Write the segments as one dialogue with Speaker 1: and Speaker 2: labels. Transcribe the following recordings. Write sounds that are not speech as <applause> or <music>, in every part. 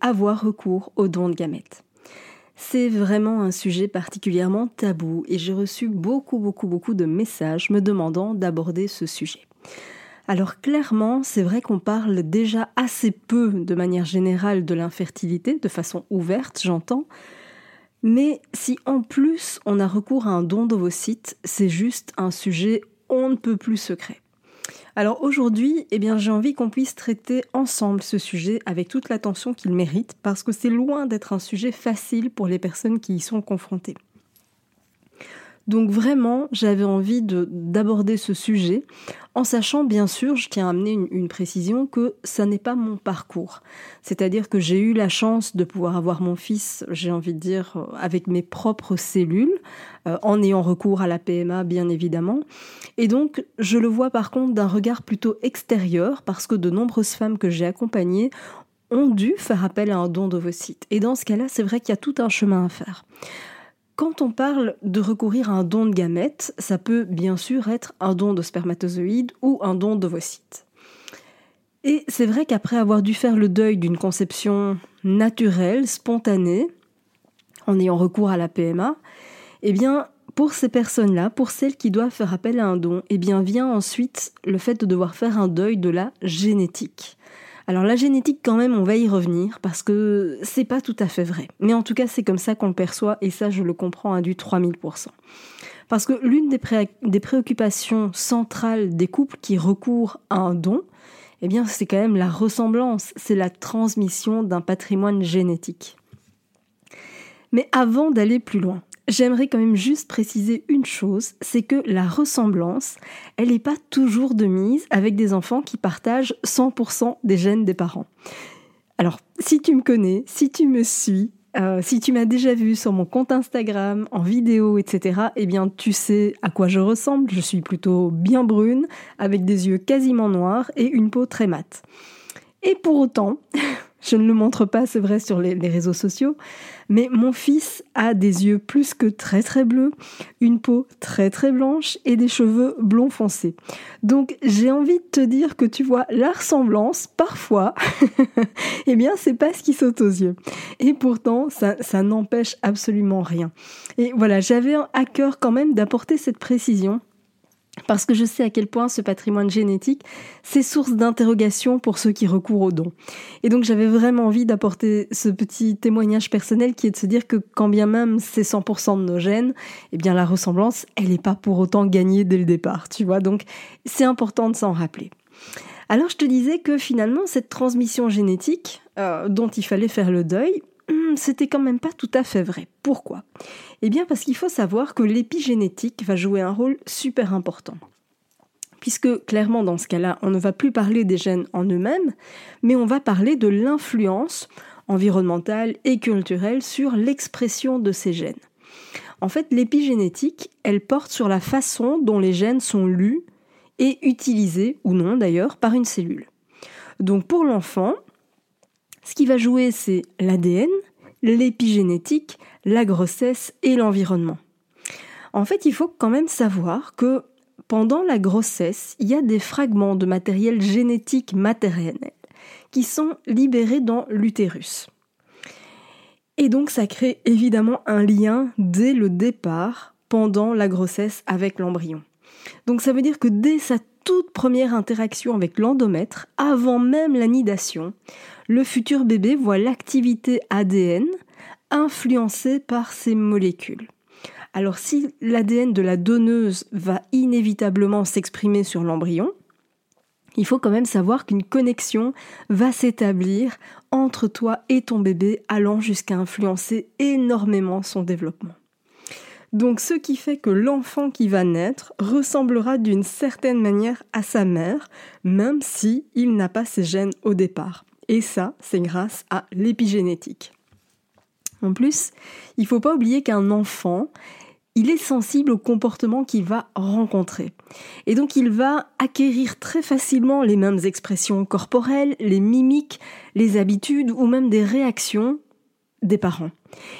Speaker 1: Avoir recours aux dons de gamètes. C'est vraiment un sujet particulièrement tabou et j'ai reçu beaucoup beaucoup beaucoup de messages me demandant d'aborder ce sujet. Alors clairement, c'est vrai qu'on parle déjà assez peu de manière générale de l'infertilité, de façon ouverte, j'entends. Mais si en plus on a recours à un don d'ovocytes, c'est juste un sujet on ne peut plus secret. Alors aujourd'hui, eh bien, j'ai envie qu'on puisse traiter ensemble ce sujet avec toute l'attention qu'il mérite parce que c'est loin d'être un sujet facile pour les personnes qui y sont confrontées. Donc vraiment, j'avais envie d'aborder ce sujet en sachant bien sûr, je tiens à amener une, précision, que ça n'est pas mon parcours. C'est-à-dire que j'ai eu la chance de pouvoir avoir mon fils, j'ai envie de dire, euh, avec mes propres cellules, euh, en ayant recours à la PMA bien évidemment. Et donc, je le vois par contre d'un regard plutôt extérieur, parce que de nombreuses femmes que j'ai accompagnées ont dû faire appel à un don d'ovocytes. Et dans ce cas-là, c'est vrai qu'il y a tout un chemin à faire. Quand on parle de recourir à un don de gamètes, ça peut bien sûr être un don de spermatozoïdes ou un don d'ovocytes. Et c'est vrai qu'après avoir dû faire le deuil d'une conception naturelle, spontanée, en ayant recours à la PMA, eh bien, pour ces personnes-là, pour celles qui doivent faire appel à un don, eh bien, vient ensuite le fait de devoir faire un deuil de la génétique. Alors la génétique quand même, on va y revenir parce que c'est pas tout à fait vrai. Mais en tout cas, c'est comme ça qu'on le perçoit et ça, je le comprends à du 3000%. Parce que l'une des, des, préoccupations centrales des couples qui recourent à un don, eh bien, c'est quand même la ressemblance, c'est la transmission d'un patrimoine génétique. Mais avant d'aller plus loin, J'aimerais quand même juste préciser une chose, c'est que la ressemblance, elle n'est pas toujours de mise avec des enfants qui partagent 100% des gènes des parents. Alors, si tu me connais, si tu me suis, euh, si tu m'as déjà vu sur mon compte Instagram, en vidéo, etc., eh bien, tu sais à quoi je ressemble. Je suis plutôt bien brune, avec des yeux quasiment noirs et une peau très mate. Et pour autant, <laughs> Je ne le montre pas, c'est vrai, sur les, réseaux sociaux. Mais mon fils a des yeux plus que très très bleus, une peau très très blanche et des cheveux blonds foncés. Donc j'ai envie de te dire que tu vois la ressemblance, parfois, <laughs> eh bien c'est pas ce qui saute aux yeux. Et pourtant, ça, ça n'empêche absolument rien. Et voilà, j'avais à cœur quand même d'apporter cette précision parce que je sais à quel point ce patrimoine génétique, c'est source d'interrogation pour ceux qui recourent aux dons. Et donc j'avais vraiment envie d'apporter ce petit témoignage personnel qui est de se dire que quand bien même c'est 100% de nos gènes, eh bien la ressemblance, elle n'est pas pour autant gagnée dès le départ, tu vois. Donc c'est important de s'en rappeler. Alors je te disais que finalement cette transmission génétique euh, dont il fallait faire le deuil, c'était quand même pas tout à fait vrai. Pourquoi? Eh bien parce qu'il faut savoir que l'épigénétique va jouer un rôle super important. Puisque clairement dans ce cas-là, on ne va plus parler des gènes en eux-mêmes, mais on va parler de l'influence environnementale et culturelle sur l'expression de ces gènes. En fait, l'épigénétique, elle porte sur la façon dont les gènes sont lus et utilisés, ou non d'ailleurs, par une cellule. Donc pour l'enfant, ce qui va jouer, c'est l'ADN, l'épigénétique, la grossesse et l'environnement. En fait, il faut quand même savoir que pendant la grossesse, il y a des fragments de matériel génétique matériel qui sont libérés dans l'utérus. Et donc ça crée évidemment un lien dès le départ, pendant la grossesse avec l'embryon. Donc ça veut dire que dès sa toute première interaction avec l'endomètre, avant même la nidation, le futur bébé voit l'activité ADN influencée par ces molécules. Alors si l'ADN de la donneuse va inévitablement s'exprimer sur l'embryon, il faut quand même savoir qu'une connexion va s'établir entre toi et ton bébé allant jusqu'à influencer énormément son développement. Donc ce qui fait que l'enfant qui va naître ressemblera d'une certaine manière à sa mère, même si il n'a pas ses gènes au départ. Et ça, c'est grâce à l'épigénétique. En plus, il ne faut pas oublier qu'un enfant, il est sensible au comportement qu'il va rencontrer. Et donc il va acquérir très facilement les mêmes expressions corporelles, les mimiques, les habitudes ou même des réactions des parents.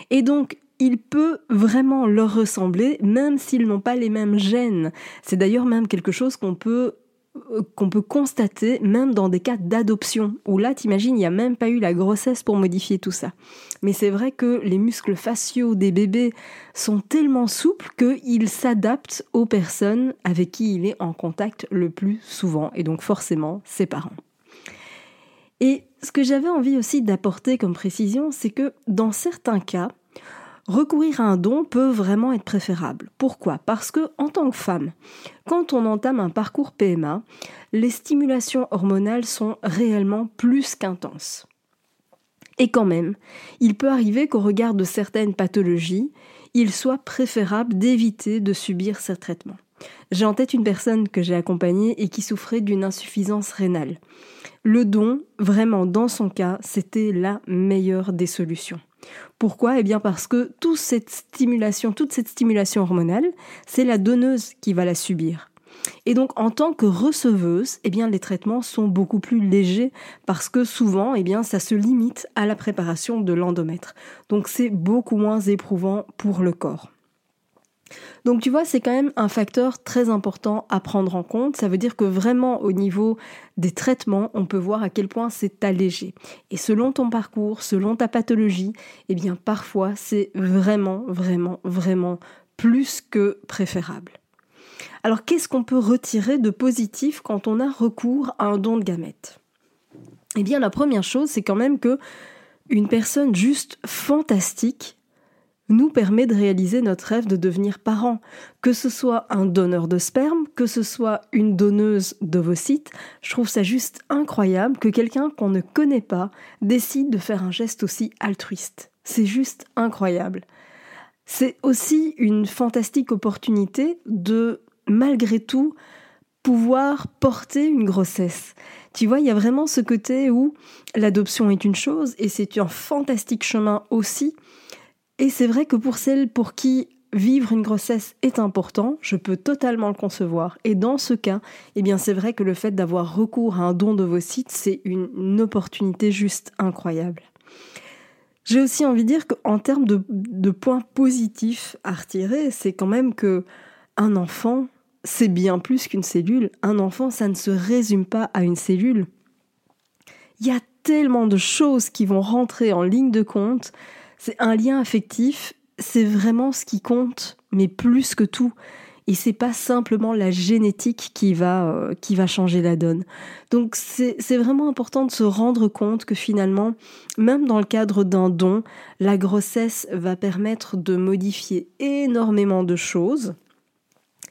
Speaker 1: Et donc il peut vraiment leur ressembler même s'ils n'ont pas les mêmes gènes. C'est d'ailleurs même quelque chose qu'on peut euh, constater même dans des cas d'adoption, où là, t'imagines, il n'y a même pas eu la grossesse pour modifier tout ça. Mais c'est vrai que les muscles faciaux des bébés sont tellement souples qu'ils s'adaptent aux personnes avec qui il est en contact le plus souvent, et donc forcément ses parents. Et ce que j'avais envie aussi d'apporter comme précision, c'est que dans certains cas, recourir à un don peut vraiment être préférable. Pourquoi? Parce que en tant que femme, quand on entame un parcours PMA, les stimulations hormonales sont réellement plus qu'intenses. Et quand même, il peut arriver qu'au regard de certaines pathologies, il soit préférable d'éviter de subir ces traitements. J'ai en tête une personne que j'ai accompagnée et qui souffrait d'une insuffisance rénale. Le don, vraiment dans son cas, c'était la meilleure des solutions. Pourquoi? Eh bien parce que toute cette stimulation, toute cette stimulation hormonale, c'est la donneuse qui va la subir. Et donc en tant que receveuse, eh bien les traitements sont beaucoup plus légers parce que souvent eh bien ça se limite à la préparation de l'endomètre. Donc c'est beaucoup moins éprouvant pour le corps. Donc tu vois, c'est quand même un facteur très important à prendre en compte. Ça veut dire que vraiment au niveau des traitements, on peut voir à quel point c'est allégé. Et selon ton parcours, selon ta pathologie, eh bien parfois c'est vraiment, vraiment, vraiment plus que préférable. Alors qu'est-ce qu'on peut retirer de positif quand on a recours à un don de gamètes? Eh bien la première chose, c'est quand même que une personne juste fantastique nous permet de réaliser notre rêve de devenir parent. Que ce soit un donneur de sperme, que ce soit une donneuse d'ovocytes, je trouve ça juste incroyable que quelqu'un qu'on ne connaît pas décide de faire un geste aussi altruiste. C'est juste incroyable. C'est aussi une fantastique opportunité de, malgré tout, pouvoir porter une grossesse. Tu vois, il y a vraiment ce côté où l'adoption est une chose et c'est un fantastique chemin aussi et c'est vrai que pour celles pour qui vivre une grossesse est important, je peux totalement le concevoir. Et dans ce cas, eh bien c'est vrai que le fait d'avoir recours à un don de vos sites, c'est une, opportunité juste incroyable. J'ai aussi envie de dire qu'en termes de, de, points positifs à retirer, c'est quand même que un enfant, c'est bien plus qu'une cellule. Un enfant, ça ne se résume pas à une cellule. Il y a tellement de choses qui vont rentrer en ligne de compte c'est un lien affectif, c'est vraiment ce qui compte, mais plus que tout. Et c'est pas simplement la génétique qui va, euh, qui va changer la donne. Donc c'est vraiment important de se rendre compte que finalement, même dans le cadre d'un don, la grossesse va permettre de modifier énormément de choses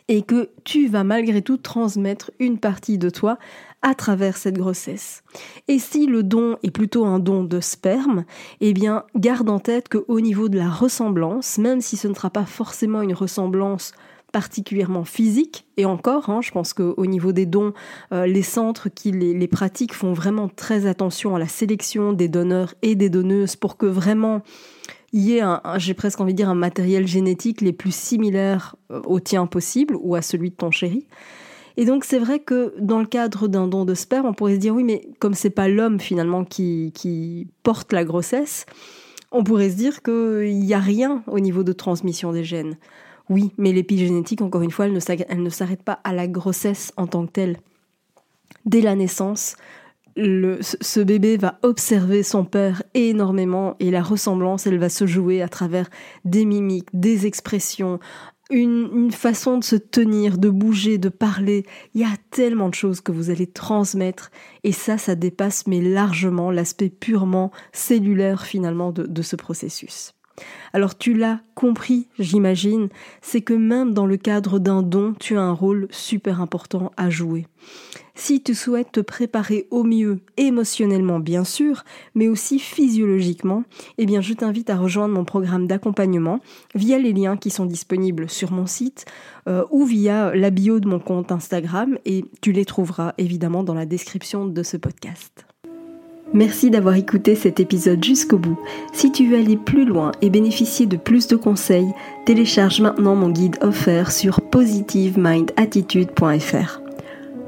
Speaker 1: et que tu vas malgré tout transmettre une partie de toi à travers cette grossesse. Et si le don est plutôt un don de sperme, eh bien, garde en tête qu'au niveau de la ressemblance, même si ce ne sera pas forcément une ressemblance particulièrement physique, et encore, hein, je pense qu'au niveau des dons, euh, les centres qui les, pratiquent font vraiment très attention à la sélection des donneurs et des donneuses pour que vraiment il y ait, j'ai presque envie de dire, un matériel génétique les plus similaires euh, au tien possible ou à celui de ton chéri. Et donc c'est vrai que dans le cadre d'un don de sperme, on pourrait se dire oui, mais comme c'est pas l'homme finalement qui, porte la grossesse, on pourrait se dire qu'il n'y a rien au niveau de transmission des gènes. Oui, mais l'épigénétique, encore une fois, elle ne s'arrête pas à la grossesse en tant que telle. Dès la naissance, ce bébé va observer son père énormément et la ressemblance, elle va se jouer à travers des mimiques, des expressions, une, façon de se tenir, de bouger, de parler. Il y a tellement de choses que vous allez transmettre et ça, ça dépasse mais largement l'aspect purement cellulaire finalement de, de ce processus. Alors tu l'as compris, j'imagine, c'est que même dans le cadre d'un don, tu as un rôle super important à jouer. Si tu souhaites te préparer au mieux, émotionnellement bien sûr, mais aussi physiologiquement, eh je t'invite à rejoindre mon programme d'accompagnement via les liens qui sont disponibles sur mon site euh, ou via la bio de mon compte Instagram et tu les trouveras évidemment dans la description de ce podcast. Merci d'avoir écouté cet épisode jusqu'au bout. Si tu veux aller plus loin et bénéficier de plus de conseils, télécharge maintenant mon guide offert sur positivemindattitude.fr.